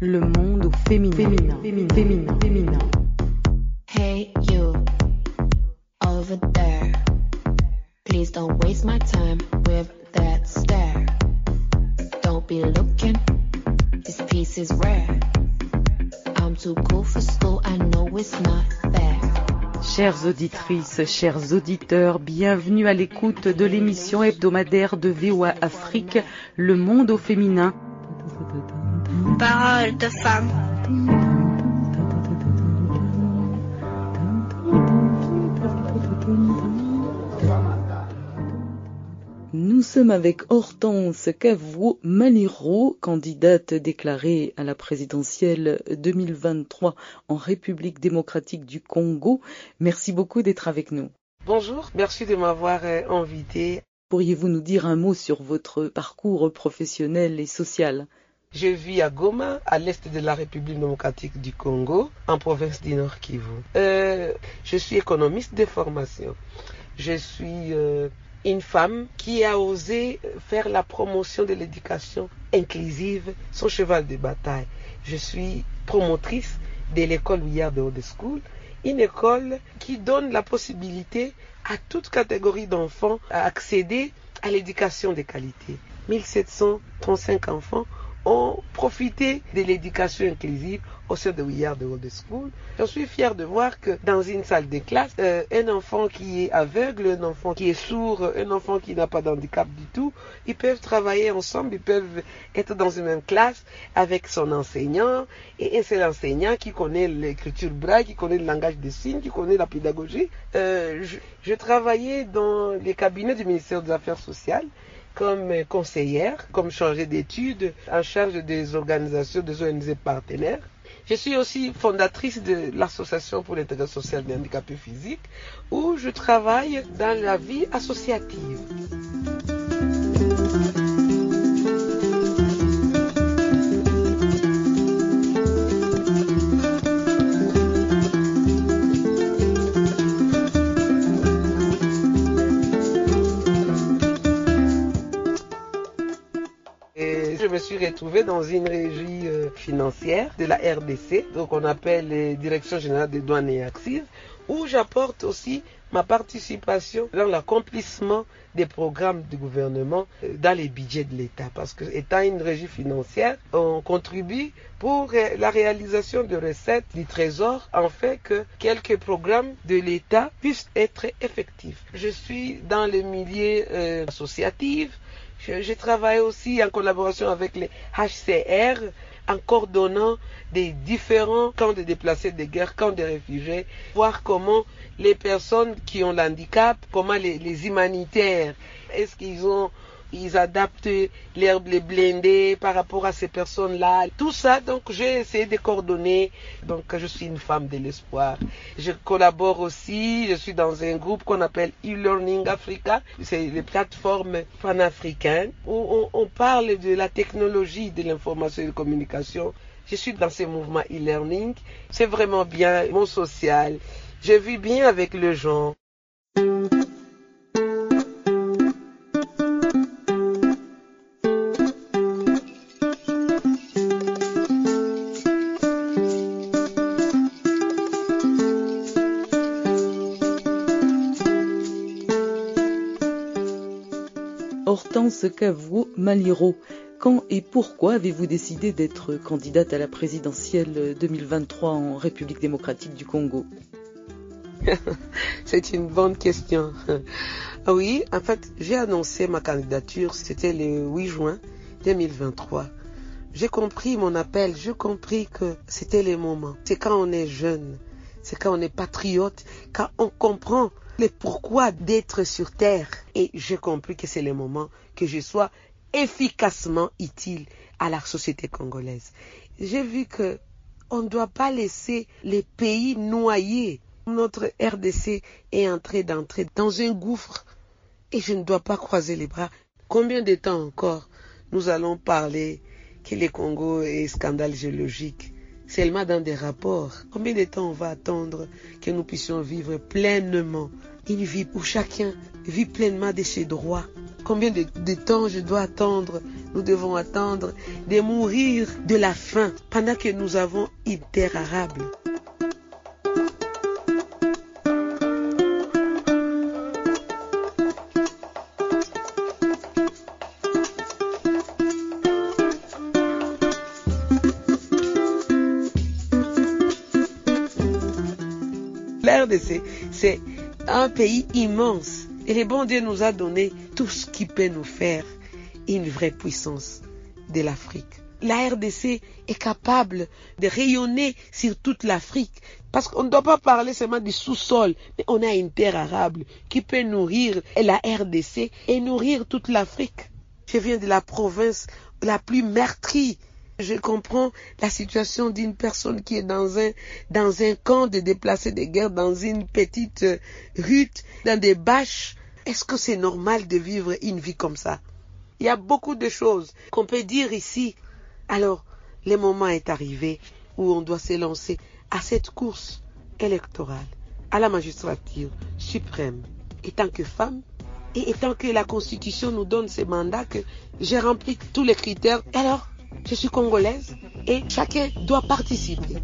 Le monde au féminin. Féminin. Féminin. Féminin. féminin. Hey you, over there. Please don't waste my time with that stare. Don't be looking, this piece is rare. I'm too cool for school, I know it's not fair. Chères auditrices, chers auditeurs, bienvenue à l'écoute de l'émission hebdomadaire de VOA Afrique, Le monde au féminin. Parole de femme. Nous sommes avec Hortense Cavouo Maliro, candidate déclarée à la présidentielle 2023 en République démocratique du Congo. Merci beaucoup d'être avec nous. Bonjour, merci de m'avoir euh, invité. Pourriez-vous nous dire un mot sur votre parcours professionnel et social? Je vis à Goma, à l'est de la République démocratique du Congo, en province du Nord Kivu. Euh, je suis économiste de formation. Je suis euh, une femme qui a osé faire la promotion de l'éducation inclusive, son cheval de bataille. Je suis promotrice de l'école Ouillard de Haute School, une école qui donne la possibilité à toute catégorie d'enfants à accéder à l'éducation de qualité. 1735 enfants ont profité de l'éducation inclusive au sein de Ouillard de Old School. Je suis fière de voir que dans une salle de classe, euh, un enfant qui est aveugle, un enfant qui est sourd, un enfant qui n'a pas d'handicap du tout, ils peuvent travailler ensemble, ils peuvent être dans une même classe avec son enseignant, et, et c'est l'enseignant qui connaît l'écriture braille, qui connaît le langage des signes, qui connaît la pédagogie. Euh, je travaillais dans les cabinets du ministère des Affaires sociales comme conseillère, comme chargée d'études en charge des organisations des ONG partenaires. Je suis aussi fondatrice de l'Association pour l'intérêt social des handicapés physiques où je travaille dans la vie associative. Suis retrouvée dans une régie euh, financière de la RDC, donc on appelle les Directions générales des douanes et accises, où j'apporte aussi ma participation dans l'accomplissement des programmes du gouvernement euh, dans les budgets de l'État. Parce que, étant une régie financière, on contribue pour la réalisation de recettes du Trésor, en fait que quelques programmes de l'État puissent être effectifs. Je suis dans le milieu euh, associatif, je, travaille aussi en collaboration avec les HCR, en coordonnant des différents camps de déplacés de guerre, camps de réfugiés, voir comment les personnes qui ont l'handicap, comment les, les humanitaires, est-ce qu'ils ont ils adaptent l'herbe, les blindés par rapport à ces personnes-là. Tout ça, donc j'ai essayé de coordonner. Donc je suis une femme de l'espoir. Je collabore aussi, je suis dans un groupe qu'on appelle e-learning Africa. C'est les plateformes panafricaines où on, parle de la technologie de l'information et de la communication. Je suis dans ces mouvements e-learning. C'est vraiment bien, mon social. Je vis bien avec les gens. Hortense Cavouo Maliro. Quand et pourquoi avez-vous décidé d'être candidate à la présidentielle 2023 en République démocratique du Congo? C'est une bonne question. Oui, en fait, j'ai annoncé ma candidature, c'était le 8 juin 2023. J'ai compris mon appel, j'ai compris que c'était le moment. C'est quand on est jeune, c'est quand on est patriote, quand on comprend le pourquoi d'être sur Terre. Et j'ai compris que c'est le moment que je sois efficacement utile à la société congolaise. J'ai vu que on ne doit pas laisser les pays noyer. Notre RDC est entré d'entrer dans un gouffre et je ne dois pas croiser les bras. Combien de temps encore nous allons parler que le Congo est scandale géologique? Seulement dans des rapports. Combien de temps on va attendre que nous puissions vivre pleinement une vie où chacun vit pleinement de ses droits? Combien de, temps je dois attendre nous devons attendre de mourir de la faim pendant que nous avons une c'est un pays immense. Et le bon Dieu nous a donné tout ce qui peut nous faire une vraie puissance de l'Afrique. La RDC est capable de rayonner sur toute l'Afrique. Parce qu'on ne doit pas parler seulement du sous-sol, mais on a une terre arable qui peut nourrir la RDC et nourrir toute l'Afrique. Je viens de la province la plus meurtrie je comprends la situation d'une personne qui est dans un, dans un camp de déplacés de guerre, dans une petite euh, hutte, dans des bâches. Est-ce que c'est normal de vivre une vie comme ça? Il y a beaucoup de choses qu'on peut dire ici. Alors, le moment est arrivé où on doit se lancer à cette course électorale, à la magistrature suprême. Et tant que femme, et tant que la Constitution nous donne ce mandat, que j'ai rempli tous les critères, alors je suis congolaise et chacun doit participer.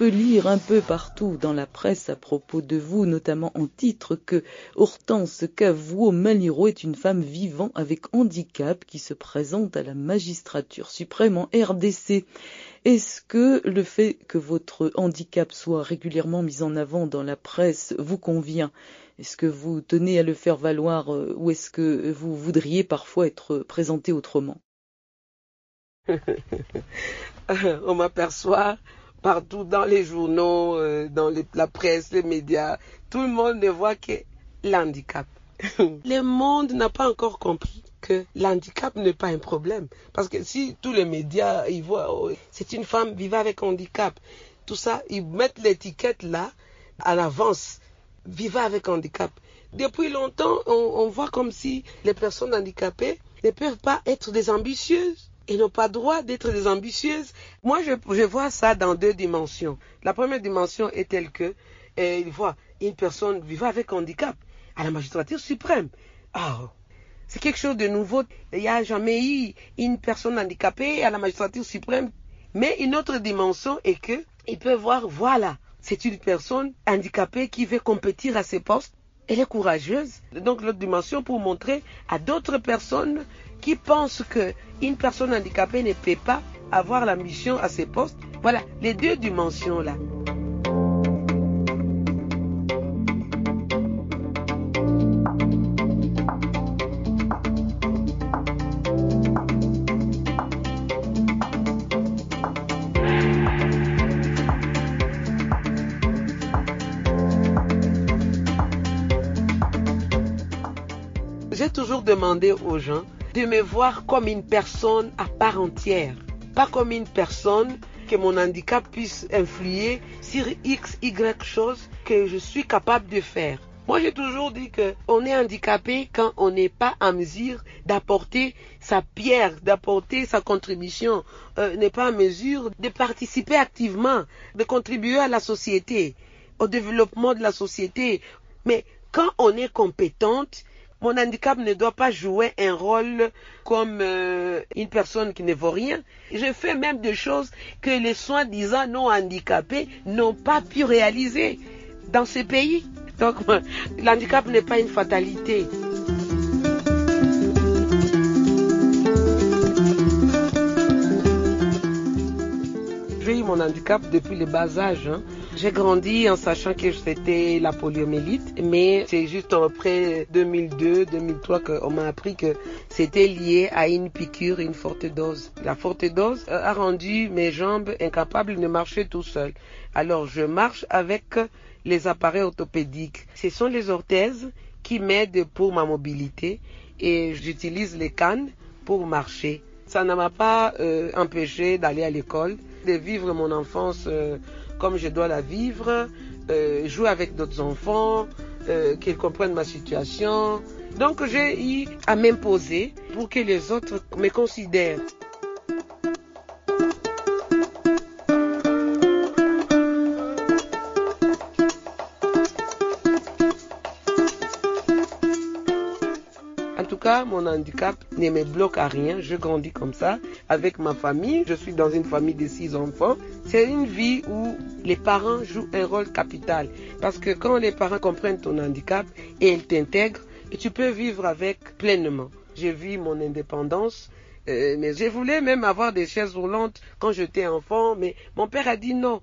Peut lire un peu partout dans la presse à propos de vous, notamment en titre, que Hortense Cavouo Maliro est une femme vivant avec handicap qui se présente à la magistrature suprême en RDC. Est-ce que le fait que votre handicap soit régulièrement mis en avant dans la presse vous convient? Est-ce que vous tenez à le faire valoir euh, ou est-ce que vous voudriez parfois être présenté autrement? On m'aperçoit partout dans les journaux, euh, dans la presse, les médias, tout le monde ne voit que l'handicap. le monde n'a pas encore compris que l'handicap n'est pas un problème. Parce que si tous les médias, ils voient, oh, c'est une femme vivant avec handicap, tout ça, ils mettent l'étiquette là, à l'avance, vivant avec handicap. Depuis longtemps, on, on voit comme si les personnes handicapées ne peuvent pas être des ambitieuses ils n'ont pas droit d'être des ambitieuses. Moi, je, vois ça dans deux dimensions. La première dimension est telle que eh, il voit une personne vivant avec handicap à la magistrature suprême. Oh, c'est quelque chose de nouveau. Il n'y a jamais eu une personne handicapée à la magistrature suprême. Mais une autre dimension est que il peut voir, voilà, c'est une personne handicapée qui veut compétir à ses postes. Elle est courageuse. Donc l'autre dimension pour montrer à d'autres personnes qui pensent qu'une personne handicapée ne peut pas avoir la mission à ses postes. Voilà, les deux dimensions là. Demandé aux gens de me voir comme une personne à part entière, pas comme une personne que mon handicap puisse influer sur X, Y chose que je suis capable de faire. Moi, j'ai toujours dit que on est handicapé quand on n'est pas en mesure d'apporter sa pierre, d'apporter sa contribution, euh, n'est pas en mesure de participer activement, de contribuer à la société, au développement de la société. Mais quand on est compétente, mon handicap ne doit pas jouer un rôle comme euh, une personne qui ne vaut rien. Je fais même des choses que les soi-disant non handicapés n'ont pas pu réaliser dans ce pays. Donc, l'handicap n'est pas une fatalité. J'ai eu mon handicap depuis le bas âge. Hein. J'ai grandi en sachant que c'était la poliomyélite, mais c'est juste après 2002-2003 qu'on m'a appris que c'était lié à une piqûre, une forte dose. La forte dose a rendu mes jambes incapables de marcher tout seul. Alors je marche avec les appareils orthopédiques. Ce sont les orthèses qui m'aident pour ma mobilité et j'utilise les cannes pour marcher. Ça ne m'a pas euh, empêché d'aller à l'école, de vivre mon enfance. Euh, comme je dois la vivre, euh, jouer avec d'autres enfants, euh, qu'ils comprennent ma situation. Donc j'ai eu à m'imposer pour que les autres me considèrent. Cas, mon handicap ne me bloque à rien. Je grandis comme ça avec ma famille. Je suis dans une famille de six enfants. C'est une vie où les parents jouent un rôle capital. Parce que quand les parents comprennent ton handicap et ils t'intègrent, tu peux vivre avec pleinement. J'ai vu mon indépendance. euh, mais je voulais même avoir des chaises roulantes quand j'étais enfant, mais mon père a dit non.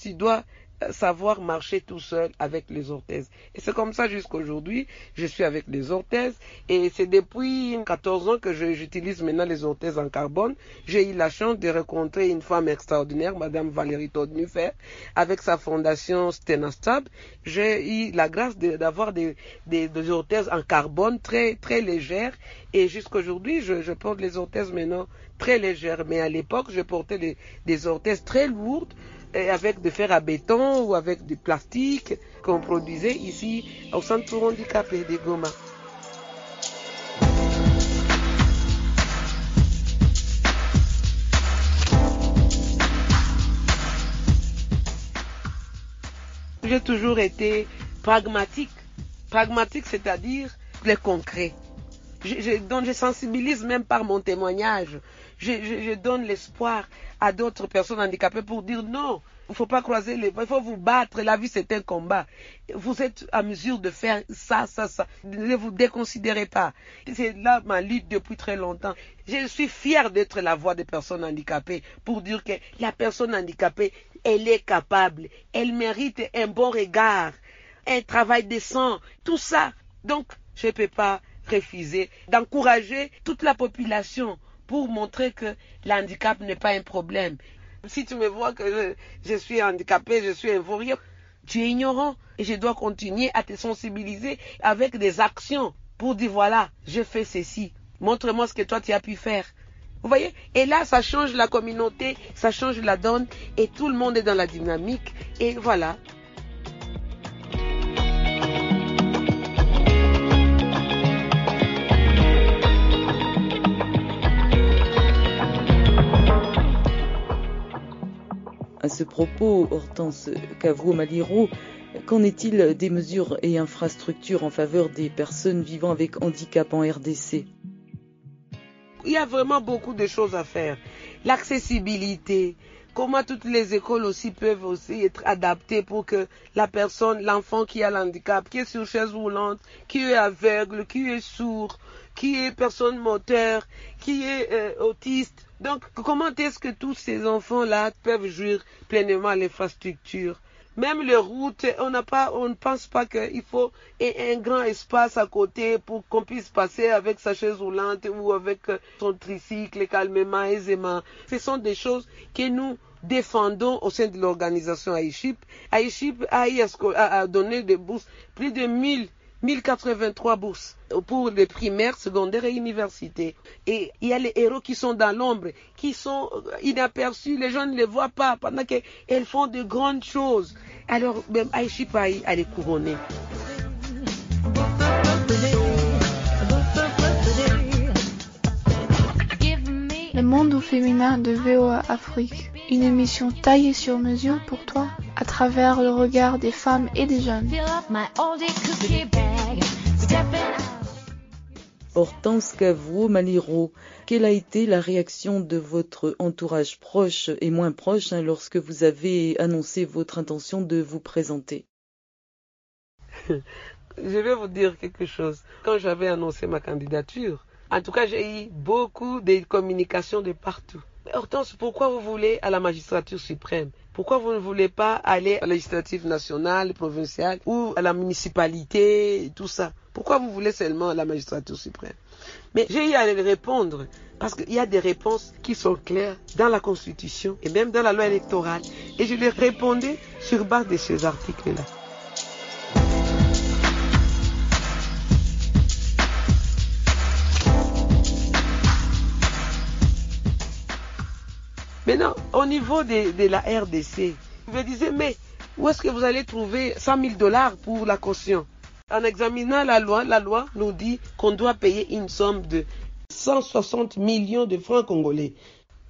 Tu dois euh, savoir marcher tout seul avec les orthèses. Et c'est comme ça jusqu'aujourd'hui, je suis avec les orthèses et c'est depuis 14 ans que j'utilise maintenant les orthèses en carbone. J'ai eu la chance de rencontrer une femme extraordinaire, Madame Valérie Todnufer, avec sa fondation Stenastab. J'ai eu la grâce d'avoir des, des, orthèses en carbone très, très légères et jusqu'aujourd'hui, je, je porte les orthèses maintenant très légères. Mais à l'époque, je portais des, orthèses très lourdes avec des fer à béton ou avec du plastique qu'on produisait ici au centre pour handicapés de Goma. J'ai toujours été pragmatique. Pragmatique, c'est-à-dire le concret. Je, je, donc je sensibilise même par mon témoignage. Je, donne l'espoir à d'autres personnes handicapées pour dire non, il ne faut pas croiser les bras, il faut vous battre. La vie, c'est un combat. Vous êtes à mesure de faire ça, ça, ça. Ne vous déconsidérez pas. C'est là ma lutte depuis très longtemps. Je suis fière d'être la voix des personnes handicapées pour dire que la personne handicapée, elle est capable. Elle mérite un bon regard, un travail décent, tout ça. Donc, je ne peux pas refuser d'encourager toute la population pour montrer que l'handicap n'est pas un problème. Si tu me vois que je, je suis handicapé, je suis un vaurien, tu es ignorant et je dois continuer à te sensibiliser avec des actions pour dire voilà, je fais ceci. Montre-moi ce que toi tu as pu faire. Vous voyez? Et là, ça change la communauté, ça change la donne et tout le monde est dans la dynamique. Et voilà, propos, Hortense Cavouo-Maliro, qu'en est-il des mesures et infrastructures en faveur des personnes vivant avec handicap en RDC Il y a vraiment beaucoup de choses à faire. L'accessibilité, comment toutes les écoles aussi peuvent aussi être adaptées pour que la personne, l'enfant qui a l'handicap, qui est sur chaise roulante, qui est aveugle, qui est sourd, qui est personne moteur, qui est euh, autiste. Donc, comment est-ce que tous ces enfants-là peuvent jouir pleinement à l'infrastructure même les routes, on n'a pas, on ne pense pas qu'il faut un, grand espace à côté pour qu'on puisse passer avec sa chaise roulante ou avec son tricycle calmement, aisément. Ce sont des choses que nous défendons au sein de l'organisation AICHIP. AICHIP a, a, a donné des bourses, plus de 1000 1083 bourses pour les primaires, secondaires et universités. Et il y a les héros qui sont dans l'ombre, qui sont inaperçus, les gens ne les voient pas pendant qu'elles font de grandes choses. Alors, même Aïchi Paï, elle est couronnée. Le monde au féminin de VOA Afrique, une émission taillée sur mesure pour toi à travers le regard des femmes et des jeunes. Hortense Cavouo Maliro, quelle a été la réaction de votre entourage proche et moins proche hein, lorsque vous avez annoncé votre intention de vous présenter? Je vais vous dire quelque chose. Quand j'avais annoncé ma candidature, en tout cas, j'ai eu beaucoup de communications de partout. Hortense, pourquoi vous voulez à la magistrature suprême? Pourquoi vous ne voulez pas aller à la législative nationale, provinciale ou à la municipalité, tout ça? Pourquoi vous voulez seulement à la magistrature suprême? Mais j'ai eu à répondre parce qu'il y a des réponses qui sont claires dans la Constitution et même dans la loi électorale. Et je les répondais sur base de ces articles-là. Maintenant, au niveau de, la RDC, je me disais, mais où est-ce que vous allez trouver 100 000 dollars pour la caution? En examinant la loi, la loi nous dit qu'on doit payer une somme de 160 millions de francs congolais.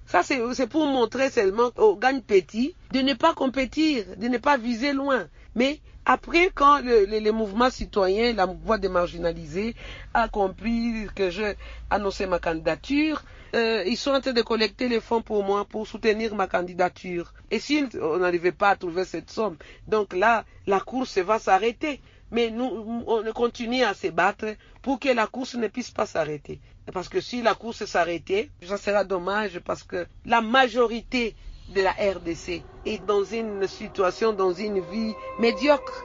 Ça, c'est pour montrer seulement aux gagne petits de ne pas compétir, de ne pas viser loin. Mais après, quand le, le, le, mouvement citoyen, la voix des marginalisés, a compris que j'ai annoncé ma candidature, euh, ils sont en train de collecter les fonds pour moi, pour soutenir ma candidature. Et si on n'arrivait pas à trouver cette somme, donc là, la course va s'arrêter. Mais nous, on continue à se battre pour que la course ne puisse pas s'arrêter. Parce que si la course s'arrêtait, ça sera dommage parce que la majorité de la RDC est dans une situation, dans une vie médiocre.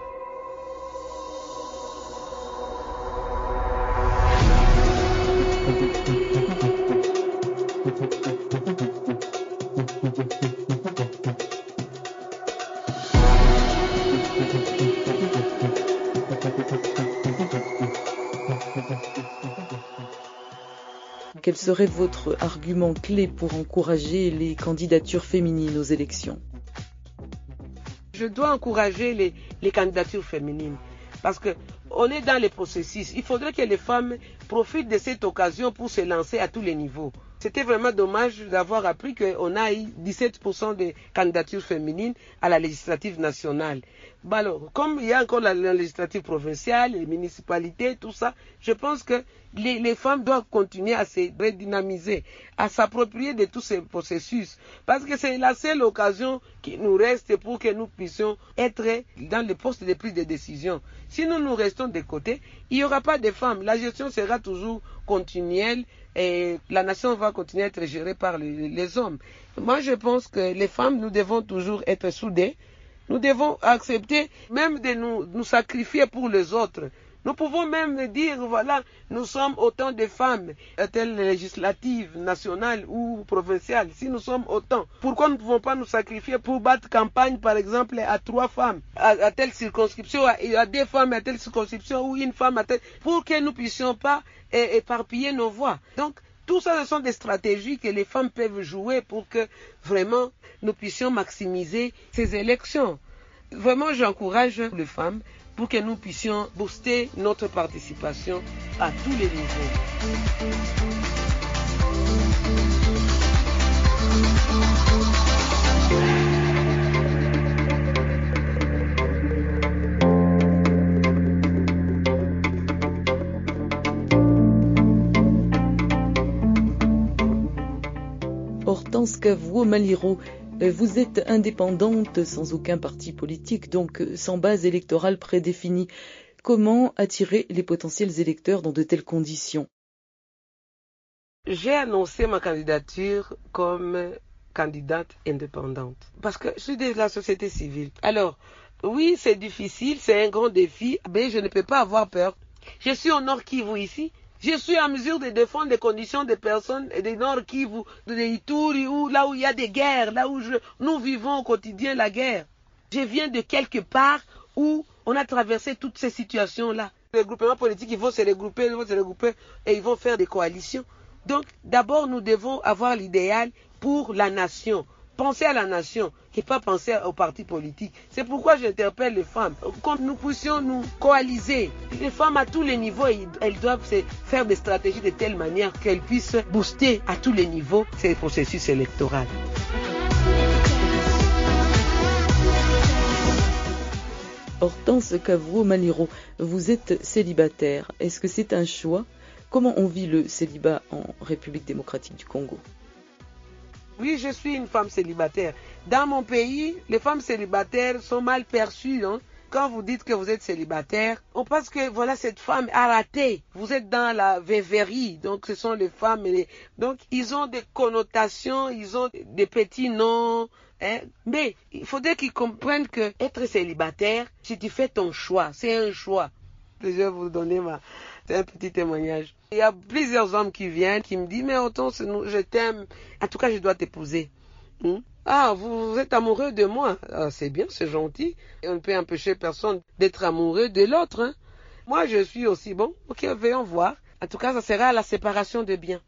Quel serait votre argument clé pour encourager les candidatures féminines aux élections? Je dois encourager les, candidatures féminines parce que on est dans les processus. Il faudrait que les femmes profitent de cette occasion pour se lancer à tous les niveaux. C'était vraiment dommage d'avoir appris qu'on a eu 17% de candidatures féminines à la législative nationale. Bah alors, comme il y a encore la, la, législative provinciale, les municipalités, tout ça, je pense que les, les femmes doivent continuer à se redynamiser, à s'approprier de tous ces processus. Parce que c'est la seule occasion qui nous reste pour que nous puissions être dans les postes de prise de décision. Si nous nous restons de côté, il n'y aura pas de femmes. La gestion sera toujours continuelle et la nation va continuer à être gérée par les, hommes. Moi, je pense que les femmes, nous devons toujours être soudées. Nous devons accepter même de nous sacrifier pour les autres. Nous pouvons même dire, voilà, nous sommes autant de femmes, telle législative, nationale ou provinciale? Si nous sommes autant, pourquoi nous ne pouvons pas nous sacrifier pour battre campagne, par exemple, à trois femmes, à, telle circonscription, à, deux femmes à telle circonscription ou une femme à telle, pour que nous puissions pas éparpiller nos voix. Donc, tout ça, ce sont des stratégies que les femmes peuvent jouer pour que vraiment nous puissions maximiser ces élections. Vraiment, j'encourage les femmes pour que nous puissions booster notre participation à tous les niveaux. Hortense Cavouo Maliro, vous êtes indépendante sans aucun parti politique, donc sans base électorale prédéfinie. Comment attirer les potentiels électeurs dans de telles conditions? J'ai annoncé ma candidature comme candidate indépendante parce que je suis de la société civile. Alors, oui, c'est difficile, c'est un grand défi, mais je ne peux pas avoir peur. Je suis au Nord Kivu ici. Je suis en mesure de défendre les conditions des personnes des Nord Kivu, de Ituri, où, là où il y a des guerres, là où nous vivons au quotidien la guerre. Je viens de quelque part où on a traversé toutes ces situations-là. Les groupements politiques, ils vont se regrouper, ils vont se regrouper et ils vont faire des coalitions. Donc, d'abord, nous devons avoir l'idéal pour la nation. Penser à la nation et pas penser aux partis politiques. C'est pourquoi j'interpelle les femmes. Quand nous puissions nous coaliser, les femmes à tous les niveaux, elles doivent faire des stratégies de telle manière qu'elles puissent booster à tous les niveaux ces processus électoraux. Hortense Cavouo Maliro, vous êtes célibataire. Est-ce que c'est un choix? Comment on vit le célibat en République démocratique du Congo? Oui, je suis une femme célibataire. Dans mon pays, les femmes célibataires sont mal perçues. Hein. Quand vous dites que vous êtes célibataire, on pense que voilà cette femme a raté. Vous êtes dans la vévérie. Donc ce sont les femmes. Donc ils ont des connotations, ils ont des petits noms. Hein. Mais il faudrait qu'ils comprennent que être célibataire, si tu fais ton choix, c'est un choix. Je vais vous donner ma, c'est un petit témoignage. Il y a plusieurs hommes qui viennent, qui me disent, mais autant je t'aime. En tout cas, je dois t'épouser. Hmm? Ah, vous, êtes amoureux de moi. Ah, c'est bien, c'est gentil. On ne peut empêcher personne d'être amoureux de l'autre. Hein? Moi, je suis aussi bon. Ok, voyons voir. En tout cas, ça sera la séparation de biens.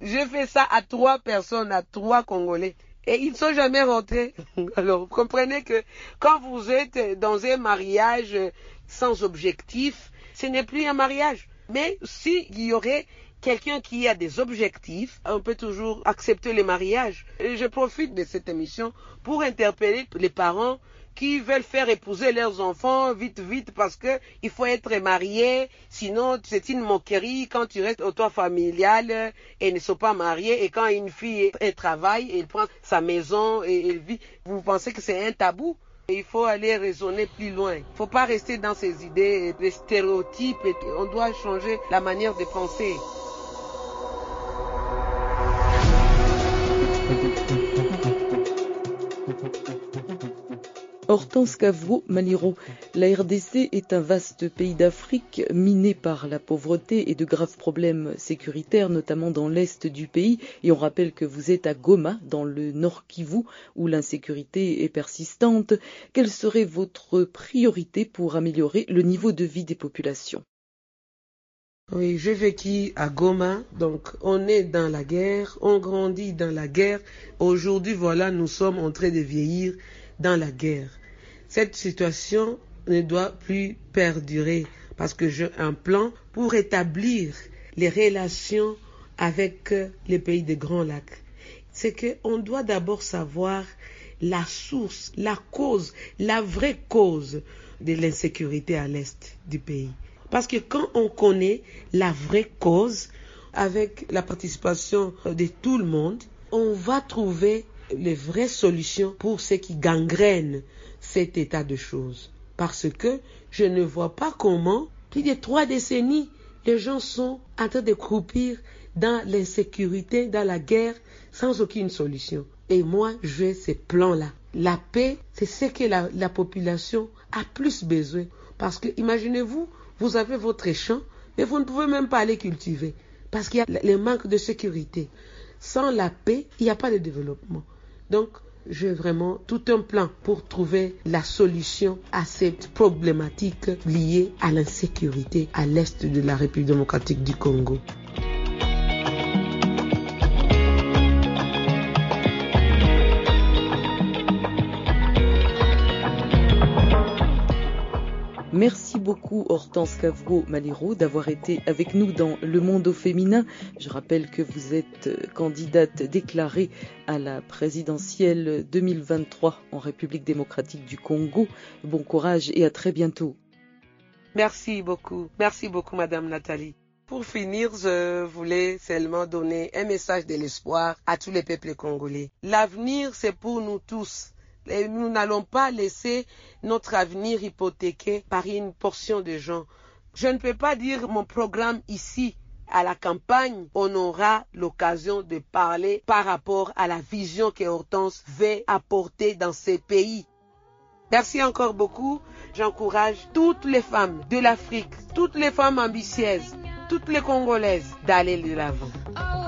Je fais ça à trois personnes, à trois Congolais. et ils ne sont jamais rentrés. Alors, vous comprenez que quand vous êtes dans un mariage sans objectif, ce n'est plus un mariage. Mais s'il y aurait quelqu'un qui a des objectifs, on peut toujours accepter le mariage. Je profite de cette émission pour interpeller les parents qui veulent faire épouser leurs enfants vite, vite, parce que il faut être marié, sinon c'est une moquerie. Quand tu restes au toit familial et ne sont pas mariés, et quand une fille elle travaille, elle prend sa maison et elle vit, vous pensez que c'est un tabou? Il faut aller raisonner plus loin. Il ne faut pas rester dans ces idées, des stéréotypes. On doit changer la manière de penser. Hortense Cavro Maliro, la RDC est un vaste pays d'Afrique miné par la pauvreté et de graves problèmes sécuritaires, notamment dans l'est du pays. Et on rappelle que vous êtes à Goma, dans le nord Kivu, où l'insécurité est persistante. Quelle serait votre priorité pour améliorer le niveau de vie des populations? Oui, j'ai vécu à Goma, donc on est dans la guerre, on grandit dans la guerre. Aujourd'hui, voilà, nous sommes en train de vieillir dans la guerre. Cette situation ne doit plus perdurer parce que j'ai un plan pour établir les relations avec les pays des Grands Lacs. C'est qu'on doit d'abord savoir la source, la cause, la vraie cause de l'insécurité à l'est du pays. Parce que quand on connaît la vraie cause, avec la participation de tout le monde, on va trouver les vraies solutions pour ce qui gangrène cet état de choses. Parce que je ne vois pas comment, plus de trois décennies, les gens sont en train de croupir dans l'insécurité, dans la guerre, sans aucune solution. Et moi, j'ai ces plans-là. La paix, c'est ce que la, la, population a plus besoin. Parce que, imaginez-vous, vous avez votre champ, mais vous ne pouvez même pas aller cultiver. Parce qu'il y a le manque de sécurité. Sans la paix, il n'y a pas de développement. Donc, j'ai vraiment tout un plan pour trouver la solution à cette problématique liée à l'insécurité à l'est de la République démocratique du Congo. Merci beaucoup Hortense Cavro Malero d'avoir été avec nous dans Le Monde au féminin. Je rappelle que vous êtes candidate déclarée à la présidentielle 2023 en République démocratique du Congo. Bon courage et à très bientôt. Merci beaucoup. Merci beaucoup Madame Nathalie. Pour finir, je voulais seulement donner un message de l'espoir à tous les peuples congolais. L'avenir, c'est pour nous tous. Et nous n'allons pas laisser notre avenir hypothéqué par une portion de gens. Je ne peux pas dire mon programme ici. À la campagne, on aura l'occasion de parler par rapport à la vision que Hortense veut apporter dans ces pays. Merci encore beaucoup. J'encourage toutes les femmes de l'Afrique, toutes les femmes ambitieuses, toutes les Congolaises d'aller de l'avant.